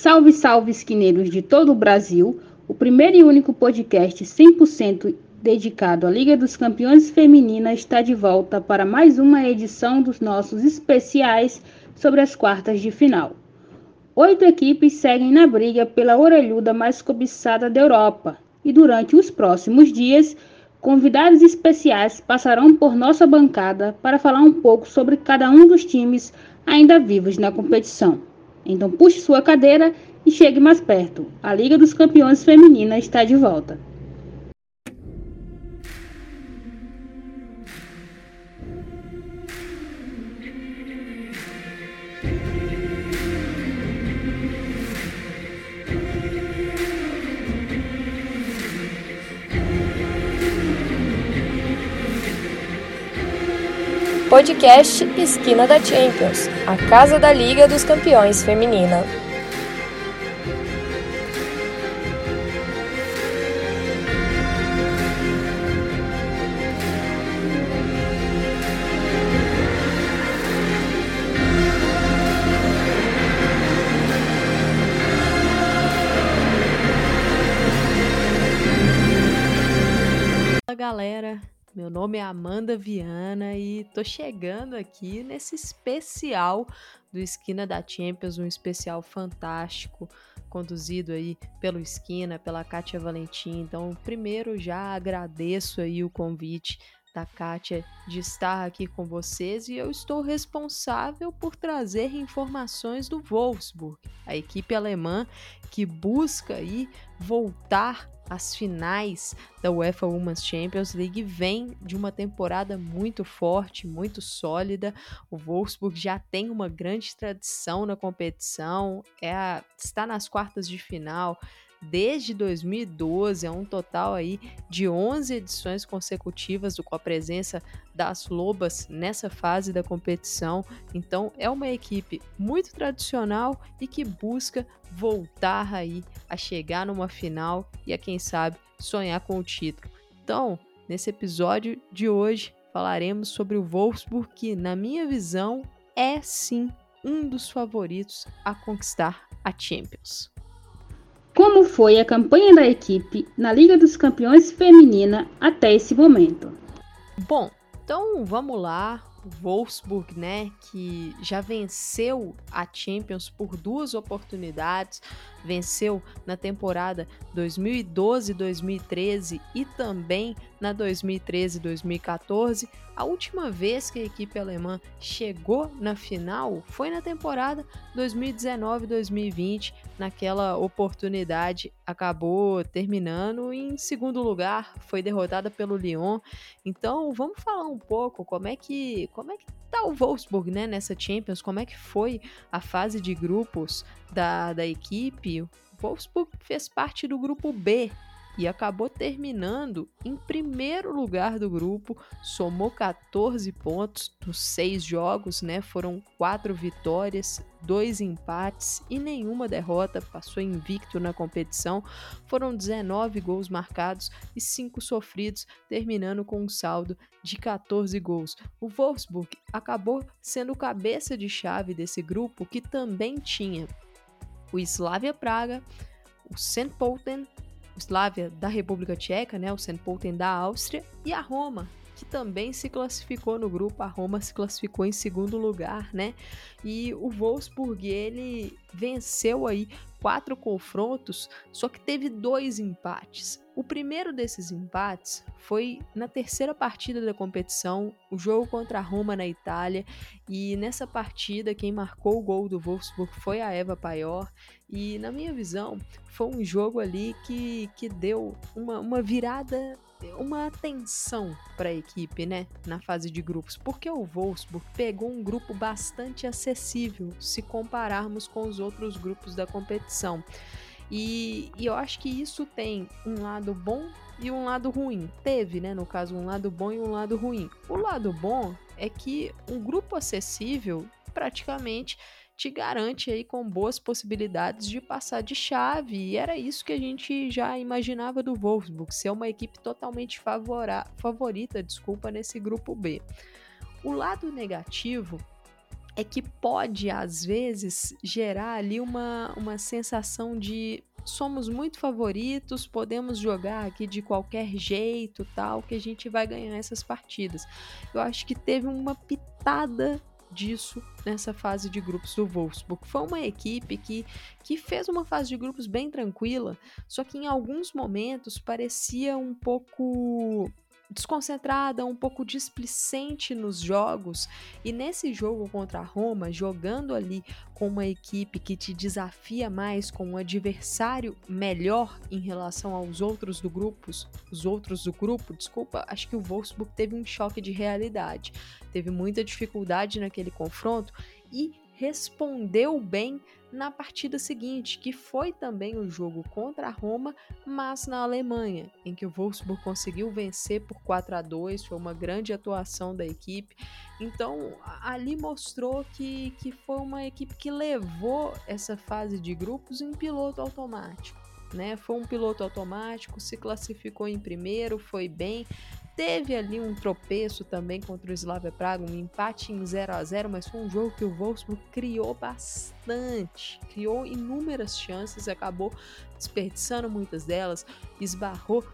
Salve, salve, esquineiros de todo o Brasil! O primeiro e único podcast 100% dedicado à Liga dos Campeões Feminina está de volta para mais uma edição dos nossos especiais sobre as quartas de final. Oito equipes seguem na briga pela orelhuda mais cobiçada da Europa e durante os próximos dias, convidados especiais passarão por nossa bancada para falar um pouco sobre cada um dos times ainda vivos na competição. Então puxe sua cadeira e chegue mais perto. A Liga dos Campeões Feminina está de volta. Podcast Esquina da Champions, a casa da Liga dos Campeões Feminina. Meu nome é Amanda Viana e tô chegando aqui nesse especial do Esquina da Champions, um especial fantástico, conduzido aí pelo Esquina, pela Kátia Valentim. Então, primeiro já agradeço aí o convite da Kátia de estar aqui com vocês e eu estou responsável por trazer informações do Wolfsburg, a equipe alemã que busca aí voltar as finais da UEFA Women's Champions League vem de uma temporada muito forte, muito sólida. O Wolfsburg já tem uma grande tradição na competição, é a, está nas quartas de final desde 2012, é um total aí de 11 edições consecutivas com a presença das Lobas nessa fase da competição. Então é uma equipe muito tradicional e que busca voltar aí a chegar numa final e a quem sabe sonhar com o título. Então, nesse episódio de hoje falaremos sobre o Wolfsburg que, na minha visão, é sim um dos favoritos a conquistar a Champions. Como foi a campanha da equipe na Liga dos Campeões Feminina até esse momento? Bom, então vamos lá. O Wolfsburg, né, que já venceu a Champions por duas oportunidades, venceu na temporada 2012-2013 e também na 2013-2014. A última vez que a equipe alemã chegou na final foi na temporada 2019-2020. Naquela oportunidade, acabou terminando em segundo lugar, foi derrotada pelo Lyon. Então, vamos falar um pouco como é que como é que tá o Wolfsburg, né, nessa Champions, como é que foi a fase de grupos da, da equipe. O Wolfsburg fez parte do grupo B e acabou terminando em primeiro lugar do grupo, somou 14 pontos nos seis jogos, né? Foram quatro vitórias, dois empates e nenhuma derrota, passou invicto na competição. Foram 19 gols marcados e 5 sofridos, terminando com um saldo de 14 gols. O Wolfsburg acabou sendo cabeça de chave desse grupo que também tinha o Slavia Praga, o St. Pölten Yugoslávia da República Tcheca, né, o St. Pölten da Áustria, e a Roma, que também se classificou no grupo. A Roma se classificou em segundo lugar, né? E o Wolfsburg ele venceu aí quatro confrontos, só que teve dois empates. O primeiro desses empates foi na terceira partida da competição, o jogo contra a Roma na Itália, e nessa partida quem marcou o gol do Wolfsburg foi a Eva Paior, e na minha visão foi um jogo ali que, que deu uma, uma virada uma atenção para a equipe, né, na fase de grupos, porque o Wolfsburg pegou um grupo bastante acessível se compararmos com os outros grupos da competição. E, e, eu acho que isso tem um lado bom e um lado ruim. Teve, né, no caso, um lado bom e um lado ruim. O lado bom é que um grupo acessível praticamente te garante aí com boas possibilidades de passar de chave. E era isso que a gente já imaginava do Wolfsburg, ser uma equipe totalmente favorita, desculpa, nesse grupo B. O lado negativo é que pode, às vezes, gerar ali uma, uma sensação de somos muito favoritos, podemos jogar aqui de qualquer jeito, tal, que a gente vai ganhar essas partidas. Eu acho que teve uma pitada disso nessa fase de grupos do Wolfsburg. Foi uma equipe que, que fez uma fase de grupos bem tranquila, só que em alguns momentos parecia um pouco desconcentrada, um pouco displicente nos jogos. E nesse jogo contra a Roma, jogando ali com uma equipe que te desafia mais, com um adversário melhor em relação aos outros do grupo, os outros do grupo, desculpa, acho que o Wolfsburg teve um choque de realidade. Teve muita dificuldade naquele confronto e respondeu bem na partida seguinte, que foi também o jogo contra a Roma, mas na Alemanha, em que o Wolfsburg conseguiu vencer por 4 a 2, foi uma grande atuação da equipe. Então, ali mostrou que, que foi uma equipe que levou essa fase de grupos em piloto automático. Né? Foi um piloto automático, se classificou em primeiro, foi bem, Teve ali um tropeço também contra o Slavia Praga, um empate em 0 a 0 mas foi um jogo que o Wolfsburg criou bastante, criou inúmeras chances, acabou desperdiçando muitas delas, esbarrou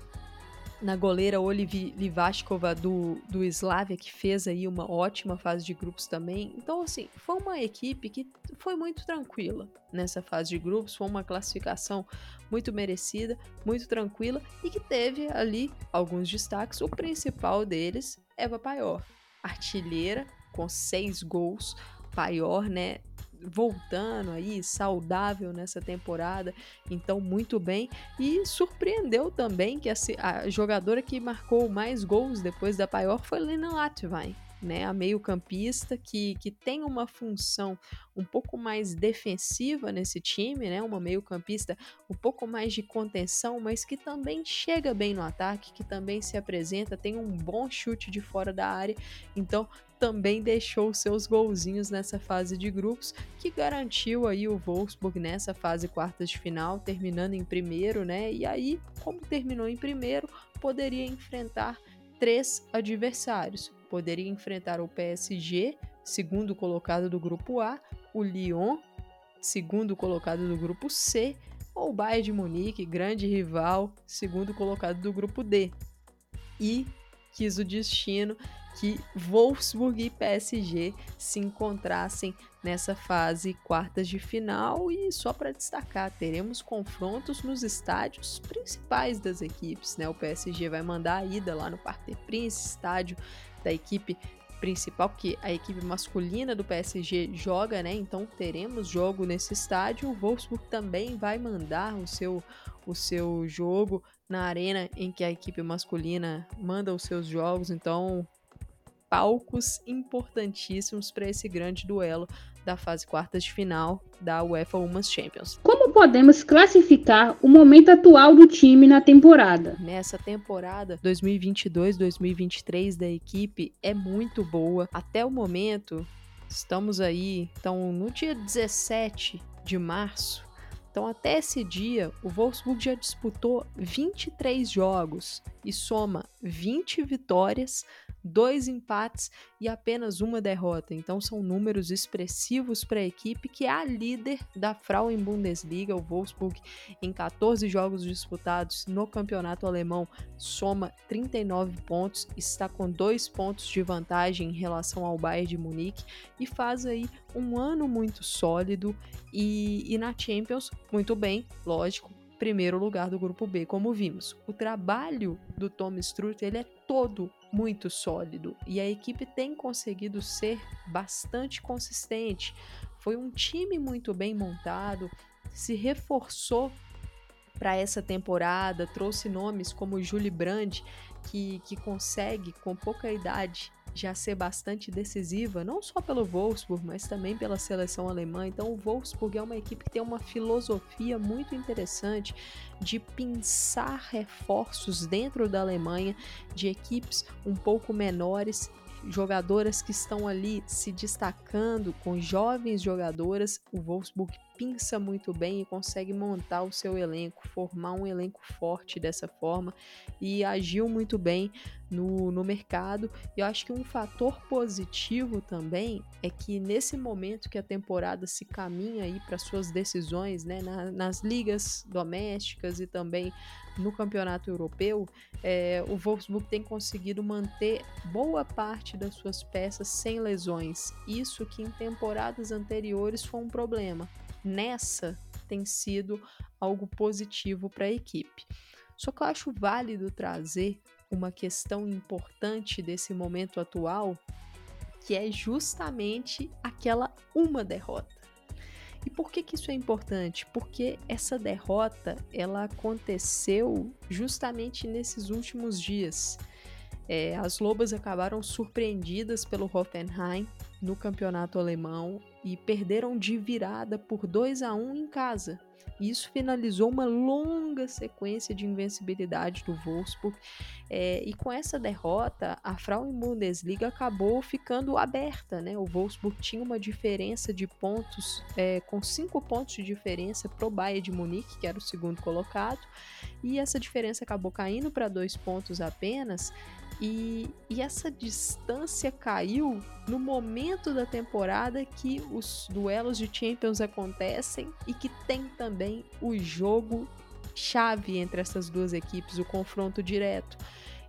na goleira Olivi Livashkova do, do Slavia, que fez aí uma ótima fase de grupos também. Então, assim, foi uma equipe que foi muito tranquila nessa fase de grupos, foi uma classificação muito merecida, muito tranquila e que teve ali alguns destaques. O principal deles, Eva Paior, artilheira com seis gols. Paior, né, voltando aí, saudável nessa temporada, então muito bem. E surpreendeu também que a, a jogadora que marcou mais gols depois da Paior foi Lena Latvain né, a meio-campista que, que tem uma função um pouco mais defensiva nesse time, né, uma meio-campista um pouco mais de contenção, mas que também chega bem no ataque, que também se apresenta, tem um bom chute de fora da área, então também deixou seus golzinhos nessa fase de grupos, que garantiu aí o Wolfsburg nessa fase quartas de final, terminando em primeiro, né? E aí, como terminou em primeiro, poderia enfrentar três adversários poderia enfrentar o PSG, segundo colocado do grupo A, o Lyon, segundo colocado do grupo C, ou o Bayern de Munique, grande rival, segundo colocado do grupo D. E quis o destino que Wolfsburg e PSG se encontrassem nessa fase quartas de final e só para destacar, teremos confrontos nos estádios principais das equipes, né? O PSG vai mandar a ida lá no Parque Prince, estádio da equipe principal, que a equipe masculina do PSG joga, né? Então teremos jogo nesse estádio. O Wolfsburg também vai mandar o seu o seu jogo na arena em que a equipe masculina manda os seus jogos. Então palcos importantíssimos para esse grande duelo da fase quartas de final da UEFA Women's Champions. Como podemos classificar o momento atual do time na temporada? Nessa temporada 2022-2023 da equipe é muito boa. Até o momento, estamos aí, então no dia 17 de março, então, até esse dia, o Wolfsburg já disputou 23 jogos e soma 20 vitórias, dois empates e apenas uma derrota. Então são números expressivos para a equipe que é a líder da Frauen Bundesliga, o Wolfsburg, em 14 jogos disputados no campeonato alemão, soma 39 pontos, está com dois pontos de vantagem em relação ao Bayern de Munique e faz aí um ano muito sólido e, e na Champions muito bem, lógico, primeiro lugar do grupo B, como vimos. O trabalho do Tom Struth, ele é todo muito sólido e a equipe tem conseguido ser bastante consistente. Foi um time muito bem montado, se reforçou para essa temporada, trouxe nomes como Julie Brand, que, que consegue, com pouca idade, já ser bastante decisiva, não só pelo Wolfsburg, mas também pela seleção alemã. Então, o Wolfsburg é uma equipe que tem uma filosofia muito interessante de pensar reforços dentro da Alemanha, de equipes um pouco menores jogadoras que estão ali se destacando com jovens jogadoras. O Wolfsburg pinça muito bem e consegue montar o seu elenco, formar um elenco forte dessa forma e agiu muito bem no, no mercado. E eu acho que um fator positivo também é que nesse momento que a temporada se caminha aí para suas decisões, né, na, nas ligas domésticas e também no campeonato europeu, é, o Wolfsburg tem conseguido manter boa parte das suas peças sem lesões. Isso que em temporadas anteriores foi um problema. Nessa tem sido algo positivo para a equipe. Só que eu acho válido trazer uma questão importante desse momento atual, que é justamente aquela uma derrota. E por que, que isso é importante? Porque essa derrota ela aconteceu justamente nesses últimos dias. É, as Lobas acabaram surpreendidas pelo Hoffenheim no campeonato alemão e perderam de virada por 2 a 1 em casa. Isso finalizou uma longa sequência de invencibilidade do Wolfsburg. É, e com essa derrota, a Frauen Bundesliga acabou ficando aberta. Né? O Wolfsburg tinha uma diferença de pontos, é, com cinco pontos de diferença para o Bayern de Munique, que era o segundo colocado. E essa diferença acabou caindo para dois pontos apenas. E, e, essa distância caiu no momento da temporada que os duelos de Champions acontecem e que tem também o jogo chave entre essas duas equipes, o confronto direto.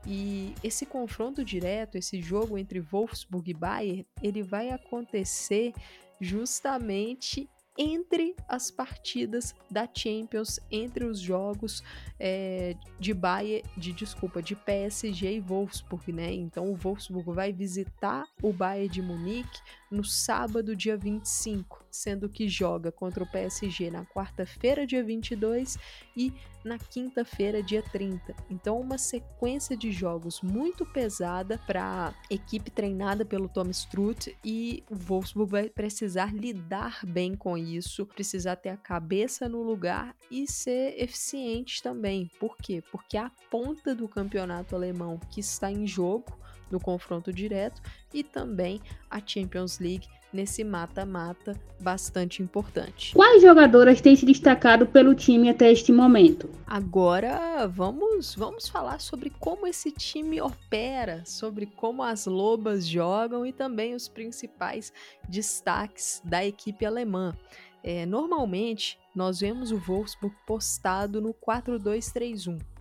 E esse confronto direto, esse jogo entre Wolfsburg e Bayern, ele vai acontecer justamente entre as partidas da Champions, entre os jogos é, de Bayern, de desculpa, de PSG e Wolfsburg, né? Então o Wolfsburg vai visitar o Bayern de Munique no sábado, dia 25, sendo que joga contra o PSG na quarta-feira, dia 22 e na quinta-feira, dia 30. Então, uma sequência de jogos muito pesada para a equipe treinada pelo Tom Strutt e o Wolfsburg vai precisar lidar bem com isso, precisar ter a cabeça no lugar e ser eficiente também. Por quê? Porque a ponta do campeonato alemão que está em jogo no confronto direto e também a Champions League nesse mata-mata bastante importante. Quais jogadoras têm se destacado pelo time até este momento? Agora vamos vamos falar sobre como esse time opera, sobre como as lobas jogam e também os principais destaques da equipe alemã. É, normalmente nós vemos o Wolfsburg postado no 4-2-3-1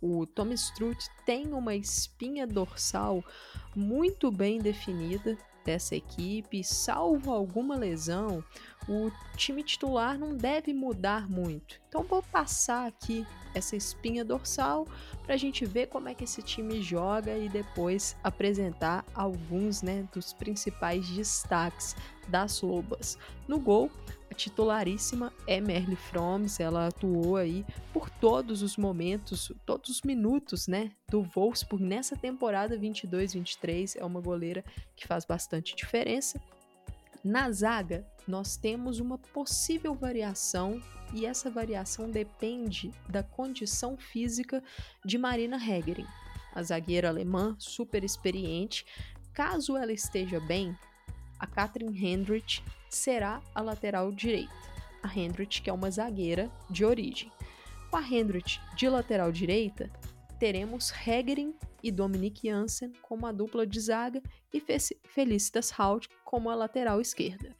o Tom Strutt tem uma espinha dorsal muito bem definida dessa equipe, salvo alguma lesão, o time titular não deve mudar muito. Então vou passar aqui essa espinha dorsal para a gente ver como é que esse time joga e depois apresentar alguns né, dos principais destaques das Lobas. No gol, titularíssima é Merle Froms, ela atuou aí por todos os momentos, todos os minutos, né, do Wolfsburg nessa temporada 22-23, é uma goleira que faz bastante diferença. Na zaga, nós temos uma possível variação e essa variação depende da condição física de Marina Hegering, a zagueira alemã super experiente. Caso ela esteja bem, a Katrin Hendrich será a lateral direita. A Hendrich, que é uma zagueira de origem. Com a Hendrich de lateral direita, teremos Hegering e Dominic Janssen como a dupla de zaga e Felicitas Haut como a lateral esquerda.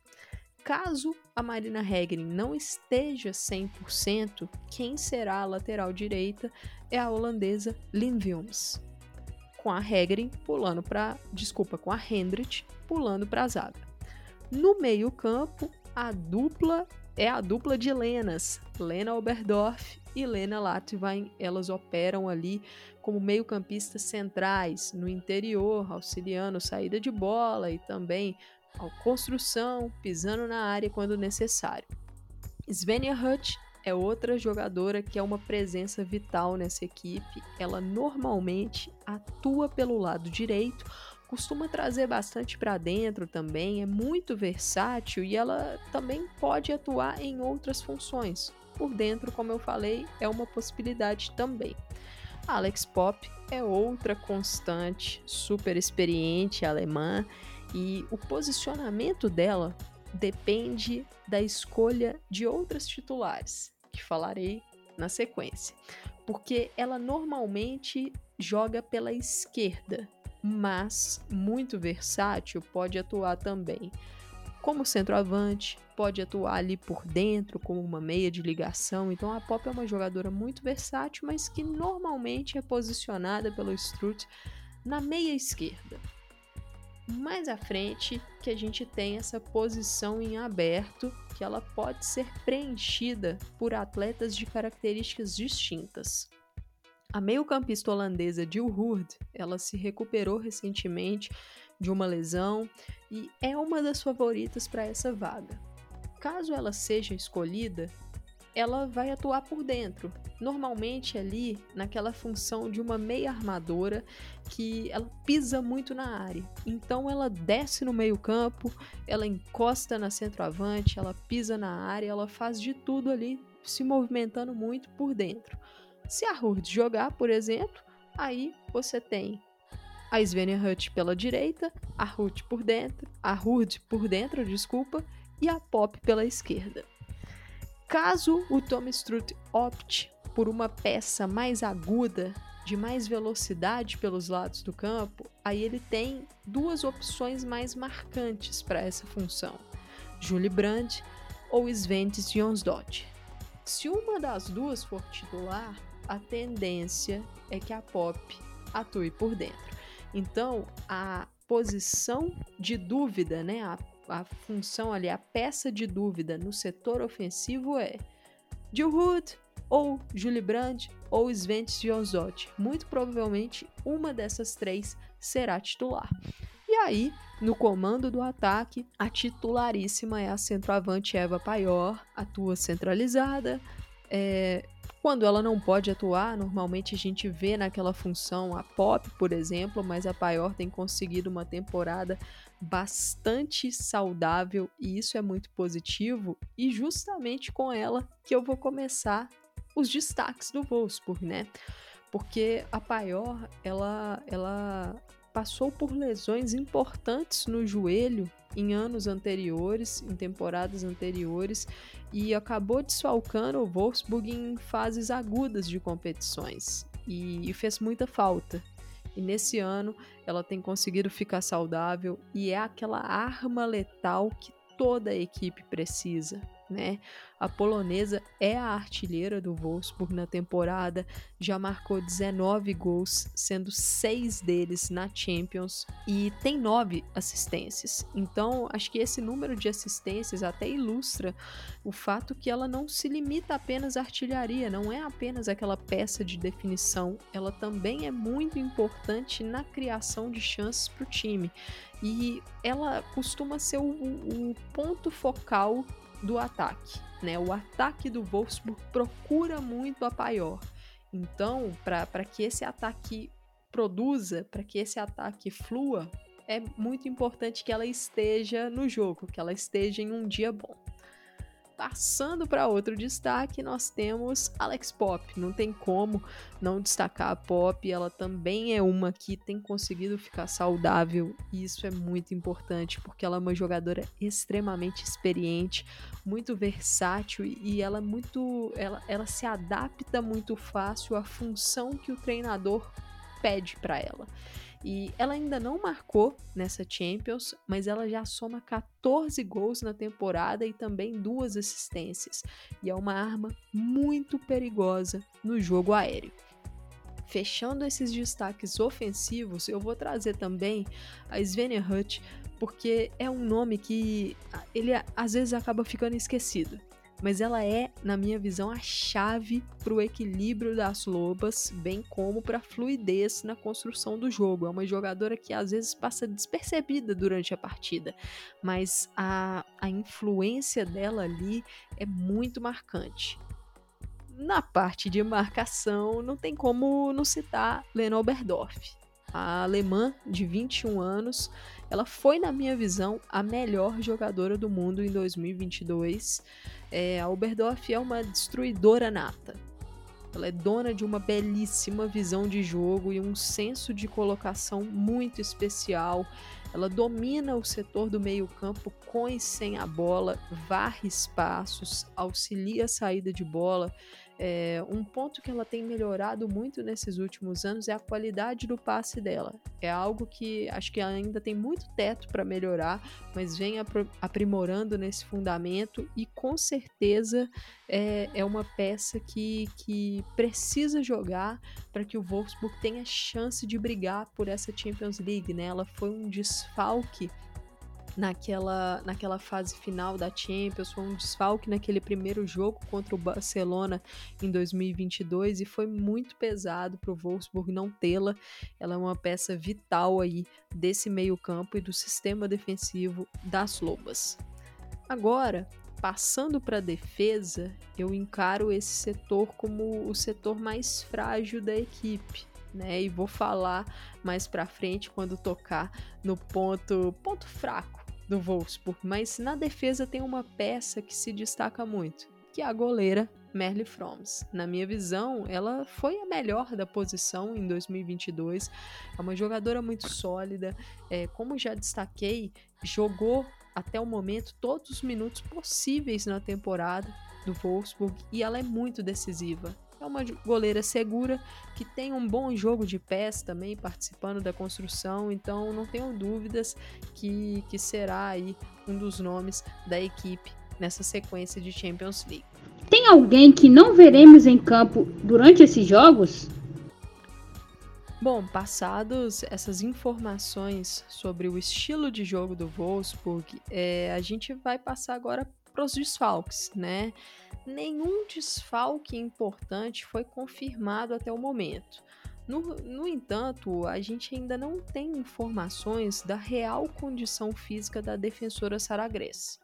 Caso a Marina Hegering não esteja 100%, quem será a lateral direita é a holandesa Lynn Wilms, com a Hegering pulando para, desculpa, com a Hendrich pulando para a zaga. No meio-campo, a dupla é a dupla de Lenas, Lena Oberdorf e Lena Latvain. Elas operam ali como meio-campistas centrais, no interior, auxiliando saída de bola e também a construção, pisando na área quando necessário. Svenja Hutt é outra jogadora que é uma presença vital nessa equipe. Ela normalmente atua pelo lado direito, costuma trazer bastante para dentro também, é muito versátil e ela também pode atuar em outras funções. Por dentro, como eu falei, é uma possibilidade também. Alex Pop é outra constante, super experiente alemã e o posicionamento dela depende da escolha de outras titulares, que falarei na sequência. Porque ela normalmente joga pela esquerda, mas muito versátil, pode atuar também como centroavante, pode atuar ali por dentro como uma meia de ligação. Então a Pop é uma jogadora muito versátil, mas que normalmente é posicionada pelo Strut na meia esquerda. Mais à frente que a gente tem essa posição em aberto, que ela pode ser preenchida por atletas de características distintas. A meio-campista holandesa Jill Hurd, ela se recuperou recentemente de uma lesão e é uma das favoritas para essa vaga. Caso ela seja escolhida, ela vai atuar por dentro, normalmente ali naquela função de uma meia armadora que ela pisa muito na área. Então ela desce no meio-campo, ela encosta na centroavante, ela pisa na área, ela faz de tudo ali, se movimentando muito por dentro. Se a Hurd jogar, por exemplo, aí você tem a Svenja Hut pela direita, a Hurt por dentro, a Hurd por dentro, desculpa, e a Pop pela esquerda. Caso o Tom Strutt opte por uma peça mais aguda, de mais velocidade pelos lados do campo, aí ele tem duas opções mais marcantes para essa função: Julie Brandt ou Sventes Jonsdott. Se uma das duas for titular, a tendência é que a Pop atue por dentro. Então, a posição de dúvida, né, a, a função ali, a peça de dúvida no setor ofensivo é Jill Hood ou Julie Brandt ou Sventes Jonsdott. Muito provavelmente uma dessas três será titular. E aí, no comando do ataque, a titularíssima é a centroavante Eva Paior, atua centralizada, é, quando ela não pode atuar, normalmente a gente vê naquela função a Pop, por exemplo, mas a Paior tem conseguido uma temporada bastante saudável e isso é muito positivo. E justamente com ela que eu vou começar os destaques do Wolfsburg, né? Porque a Paior, ela, ela passou por lesões importantes no joelho em anos anteriores, em temporadas anteriores, e acabou desfalcando o Wolfsburg em fases agudas de competições e, fez muita falta. E nesse ano ela tem conseguido ficar saudável e é aquela arma letal que toda a equipe precisa né? A polonesa é a artilheira do Wolfsburg na temporada, já marcou 19 gols, sendo seis deles na Champions e tem nove assistências. Então, acho que esse número de assistências até ilustra o fato que ela não se limita apenas à artilharia, não é apenas aquela peça de definição, ela também é muito importante na criação de chances para o time. E ela costuma ser o, o ponto focal do ataque. Né? O ataque do Wolfsburg procura muito a Paior. Então, para que esse ataque produza, para que esse ataque flua, é muito importante que ela esteja no jogo, que ela esteja em um dia bom. Passando para outro destaque, nós temos Alex Pop. Não tem como não destacar a Pop, ela também é uma que tem conseguido ficar saudável, e isso é muito importante porque ela é uma jogadora extremamente experiente, muito versátil e ela é muito ela, ela se adapta muito fácil à função que o treinador pede para ela. E ela ainda não marcou nessa Champions, mas ela já soma 14 gols na temporada e também duas assistências. E é uma arma muito perigosa no jogo aéreo. Fechando esses destaques ofensivos, eu vou trazer também a Svenja Hut, porque é um nome que ele às vezes acaba ficando esquecido mas ela é, na minha visão, a chave para o equilíbrio das lobas, bem como para a fluidez na construção do jogo. É uma jogadora que às vezes passa despercebida durante a partida, mas a, a influência dela ali é muito marcante. Na parte de marcação, não tem como não citar Lena Oberdorf. A alemã de 21 anos, ela foi, na minha visão, a melhor jogadora do mundo em 2022. É, a Oberdorf é uma destruidora nata. Ela é dona de uma belíssima visão de jogo e um senso de colocação muito especial. Ela domina o setor do meio-campo com e sem a bola, varre espaços, auxilia a saída de bola. É, um ponto que ela tem melhorado muito nesses últimos anos é a qualidade do passe dela. É algo que acho que ainda tem muito teto para melhorar, mas vem aprimorando nesse fundamento e com certeza é, é uma peça que, que precisa jogar para que o Wolfsburg tenha chance de brigar por essa Champions League. Né? Ela foi um desfalque naquela, naquela fase final da Champions, foi um desfalque naquele primeiro jogo contra o Barcelona em 2022 e foi muito pesado para o Wolfsburg não tê-la. Ela é uma peça vital aí desse meio-campo e do sistema defensivo das Lobas. Agora, passando para a defesa, eu encaro esse setor como o setor mais frágil da equipe. Né, e vou falar mais para frente quando tocar no ponto ponto fraco do Wolfsburg, mas na defesa tem uma peça que se destaca muito, que é a goleira Merle Froms. Na minha visão, ela foi a melhor da posição em 2022. É uma jogadora muito sólida. É, como já destaquei, jogou até o momento todos os minutos possíveis na temporada do Wolfsburg e ela é muito decisiva. É uma goleira segura que tem um bom jogo de pés também, participando da construção, então não tenho dúvidas que, que será aí um dos nomes da equipe nessa sequência de Champions League. Tem alguém que não veremos em campo durante esses jogos? Bom, passados essas informações sobre o estilo de jogo do Wolfsburg, é, a gente vai passar agora para os desfalques, né? Nenhum desfalque importante foi confirmado até o momento. No, no, entanto, a gente ainda não tem informações da real condição física da defensora Saragrés.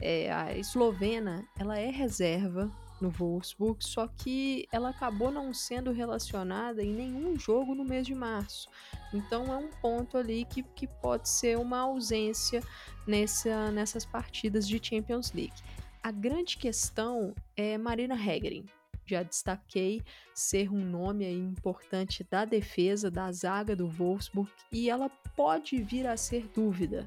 É, a eslovena ela é reserva no Wolfsburg, só que ela acabou não sendo relacionada em nenhum jogo no mês de março. Então é um ponto ali que, que pode ser uma ausência nessa, nessas partidas de Champions League. A grande questão é Marina Hegerin. Já destaquei ser um nome importante da defesa, da zaga do Wolfsburg, e ela pode vir a ser dúvida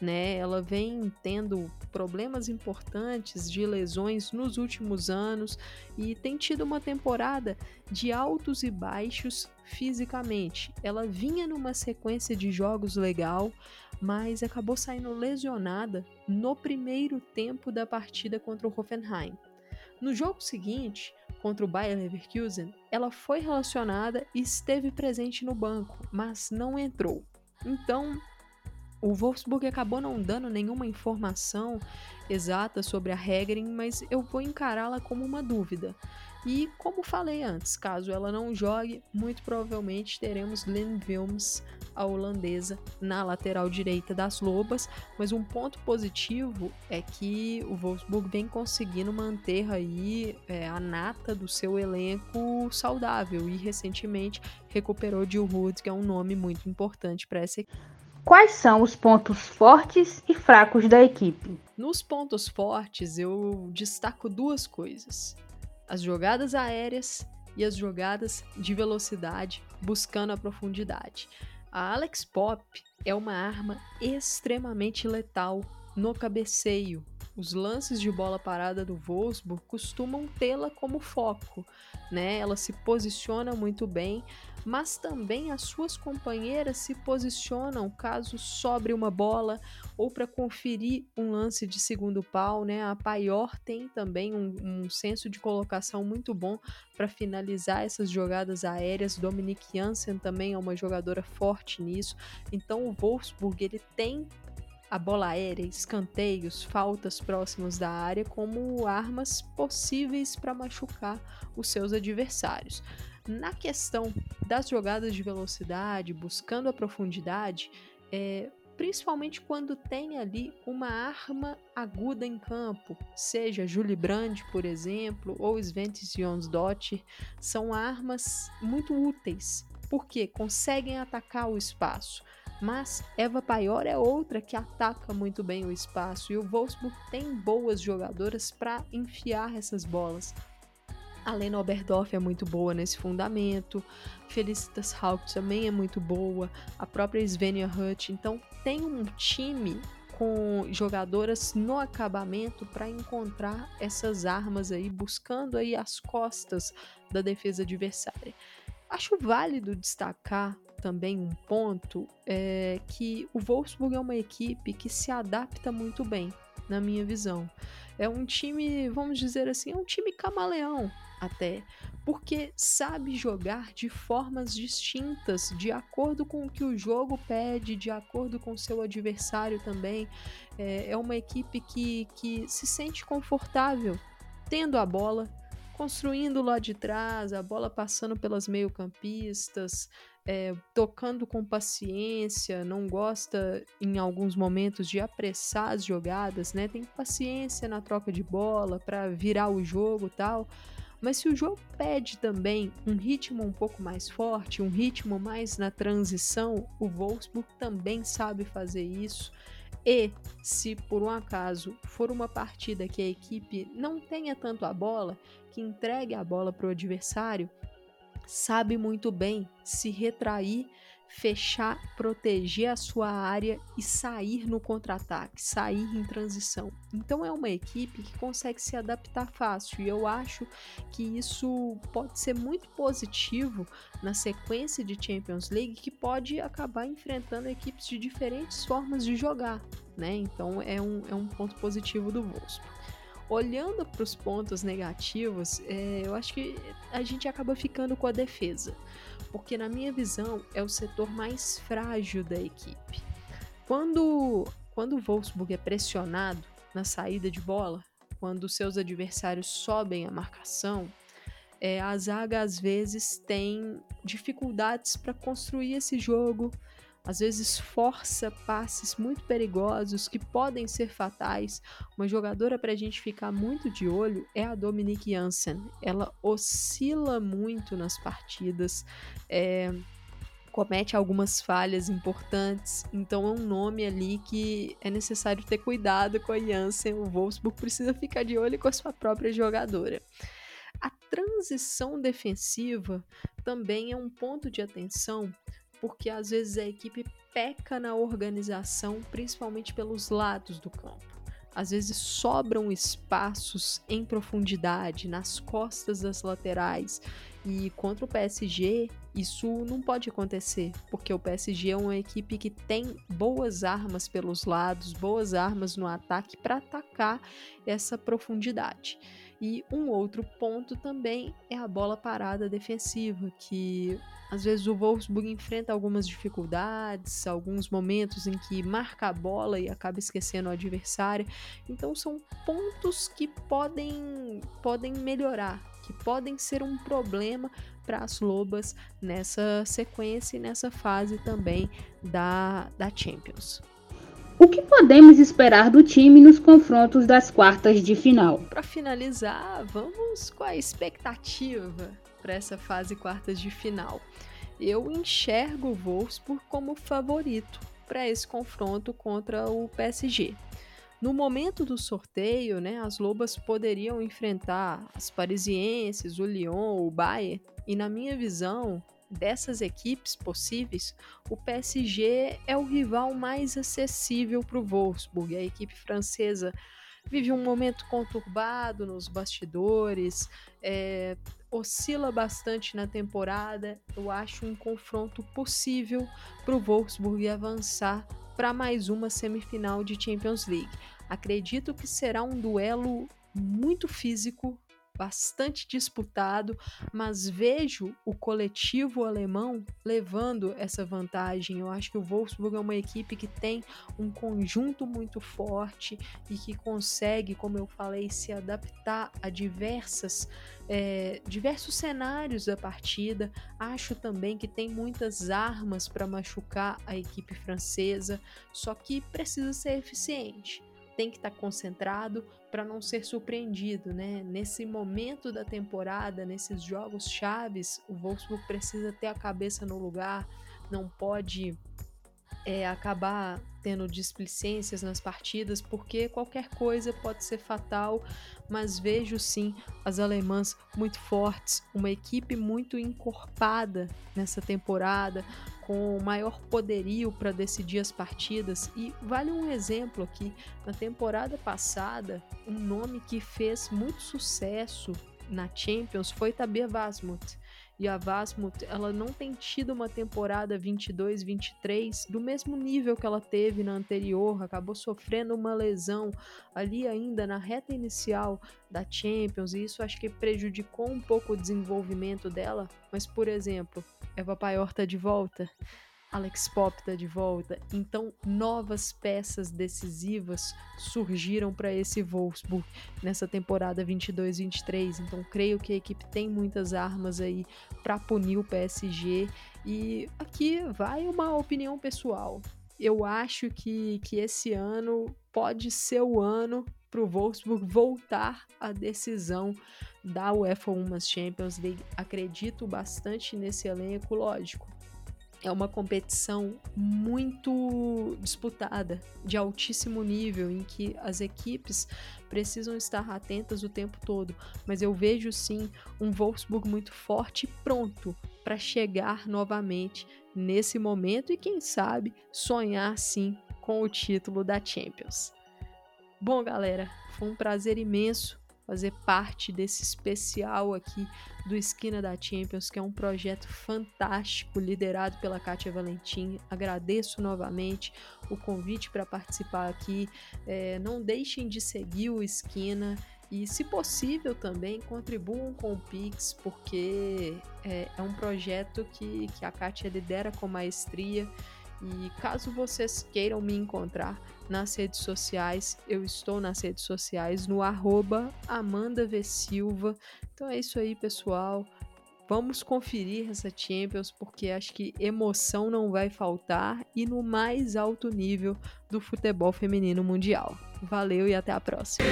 né? Ela vem tendo problemas importantes de lesões nos últimos anos e tem tido uma temporada de altos e baixos fisicamente. Ela vinha numa sequência de jogos legal, mas acabou saindo lesionada no primeiro tempo da partida contra o Hoffenheim. No jogo seguinte, contra o Bayer Leverkusen, ela foi relacionada e esteve presente no banco, mas não entrou. Então, o Wolfsburg acabou não dando nenhuma informação exata sobre a Hegering, mas eu vou encará-la como uma dúvida. E como falei antes, caso ela não jogue, muito provavelmente teremos Lynn Wilms, a holandesa, na lateral direita das Lobas, mas um ponto positivo é que o Wolfsburg vem conseguindo manter aí é, a nata do seu elenco saudável e recentemente recuperou Jill Hood, que é um nome muito importante para essa equipe. Quais são os pontos fortes e fracos da equipe? Nos pontos fortes, eu destaco duas coisas: as jogadas aéreas e as jogadas de velocidade buscando a profundidade. A Alex Pop é uma arma extremamente letal no cabeceio. Os lances de bola parada do Wolfsburg costumam tê-la como foco, né? Ela se posiciona muito bem, mas também as suas companheiras se posicionam caso sobre uma bola ou para conferir um lance de segundo pau, né? A Paior tem também um, um senso de colocação muito bom para finalizar essas jogadas aéreas. Dominique Janssen também é uma jogadora forte nisso. Então o Wolfsburg ele tem a bola aérea, escanteios, faltas próximas da área como armas possíveis para machucar os seus adversários. Na questão das jogadas de velocidade, buscando a profundidade, é, principalmente quando tem ali uma arma aguda em campo, seja Julie Brand, por exemplo, ou Sventis Jonsdottir, são armas muito úteis, porque conseguem atacar o espaço. Mas Eva Paior é outra que ataca muito bem o espaço e o Wolfsburg tem boas jogadoras para enfiar essas bolas A Lena Oberdorf é muito boa nesse fundamento. Felicitas Haupt também é muito boa. A própria Svenja Hutt. Então tem um time com jogadoras no acabamento para encontrar essas armas aí, buscando aí as costas da defesa adversária. Acho válido destacar também um ponto é que o Wolfsburg é uma equipe que se adapta muito bem, na minha visão. É um time, vamos dizer assim, é um time camaleão até, porque sabe jogar de formas distintas, de acordo com o que o jogo pede, de acordo com seu adversário também. É, é uma equipe que, que se sente confortável tendo a bola, construindo lá de trás, a bola passando pelas meio-campistas, é, tocando com paciência, não gosta em alguns momentos de apressar as jogadas, né? Tem paciência na troca de bola para virar o jogo tal. Mas se o jogo pede também um ritmo um pouco mais forte, um ritmo mais na transição, o Wolfsburg também sabe fazer isso. E se por um acaso for uma partida que a equipe não tenha tanto a bola, que entregue a bola para o adversário, sabe muito bem se retrair, fechar, proteger a sua área e sair no contra-ataque, sair em transição. Então é uma equipe que consegue se adaptar fácil e eu acho que isso pode ser muito positivo na sequência de Champions League que pode acabar enfrentando equipes de diferentes formas de jogar, né? Então é um, é um ponto positivo do Wolfsburg olhando para os pontos negativos, é, eu acho que a gente acaba ficando com a defesa, porque na minha visão é o setor mais frágil da equipe. Quando, quando o Wolfsburg é pressionado na saída de bola, quando seus adversários sobem a marcação, é, a zaga às vezes tem dificuldades para construir esse jogo, às vezes força passes muito perigosos que podem ser fatais. Uma jogadora para a gente ficar muito de olho é a Dominique Janssen. Ela oscila muito nas partidas. É, comete algumas falhas importantes, então é um nome ali que é necessário ter cuidado com a Janssen. O Wolfsburg precisa ficar de olho com a sua própria jogadora. A transição defensiva também é um ponto de atenção, porque às vezes a equipe peca na organização, principalmente pelos lados do campo. Às vezes sobram espaços em profundidade, nas costas das laterais. E contra o PSG, isso não pode acontecer, porque o PSG é uma equipe que tem boas armas pelos lados, boas armas no ataque para atacar essa profundidade. E um outro ponto também é a bola parada defensiva, que às vezes o Wolfsburg enfrenta algumas dificuldades, alguns momentos em que marca a bola e acaba esquecendo o adversário. Então são pontos que podem, podem melhorar, que podem ser um problema para as Lobas nessa sequência e nessa fase também da, da Champions. O que podemos esperar do time nos confrontos das quartas de final? Para finalizar, vamos com a expectativa para essa fase quartas de final. Eu enxergo o Wolfsburg como favorito para esse confronto contra o PSG. No momento do sorteio, né, as Lobas poderiam enfrentar as parisienses, o Lyon, o Bayern, e na minha visão, dessas equipes possíveis, o PSG é o rival mais acessível para o Wolfsburg. A equipe francesa vive um momento conturbado nos bastidores, é, oscila bastante na temporada. Eu acho um confronto possível para o Wolfsburg avançar para mais uma semifinal de Champions League. Acredito que será um duelo muito físico, bastante disputado, mas vejo o coletivo alemão levando essa vantagem. Eu acho que o Wolfsburg é uma equipe que tem um conjunto muito forte e que consegue, como eu falei, se adaptar a diversas é, diversos cenários da partida. Acho também que tem muitas armas para machucar a equipe francesa, só que precisa ser eficiente tem que estar tá concentrado para não ser surpreendido, né? Nesse momento da temporada, nesses jogos chaves, o Wolfsburg precisa ter a cabeça no lugar, não pode é, acabar tendo displicências nas partidas, porque qualquer coisa pode ser fatal, mas vejo sim as alemãs muito fortes, uma equipe muito encorpada nessa temporada, com maior poderio para decidir as partidas. E vale um exemplo aqui: na temporada passada, um nome que fez muito sucesso na Champions foi Tabea Vasmut e a Vasmut, ela não tem tido uma temporada 22-23 do mesmo nível que ela teve na anterior, acabou sofrendo uma lesão ali ainda na reta inicial da Champions, e isso acho que prejudicou um pouco o desenvolvimento dela, mas por exemplo, Eva Paior tá de volta, Alex Pop está de volta. Então, novas peças decisivas surgiram para esse Wolfsburg nessa temporada 22-23. Então, creio que a equipe tem muitas armas aí para punir o PSG. E aqui vai uma opinião pessoal. Eu acho que, que esse ano pode ser o ano para o Wolfsburg voltar à decisão da UEFA Women's Champions League. Acredito bastante nesse elenco, lógico é uma competição muito disputada, de altíssimo nível, em que as equipes precisam estar atentas o tempo todo. Mas eu vejo sim um Wolfsburg muito forte e pronto para chegar novamente nesse momento e, quem sabe, sonhar sim com o título da Champions. Bom, galera, foi um prazer imenso fazer parte desse especial aqui do Esquina da Champions, que é um projeto fantástico liderado pela Kátia Valentim. Agradeço novamente o convite para participar aqui. É, não deixem de seguir o Esquina e, se possível, também contribuam com o Pix, porque é, é um projeto que, que a Kátia lidera com maestria. E caso vocês queiram me encontrar nas redes sociais, eu estou nas redes sociais no arroba Amanda v Silva. Então é isso aí, pessoal. Vamos conferir essa Champions, porque acho que emoção não vai faltar e no mais alto nível do futebol feminino mundial. Valeu e até a próxima.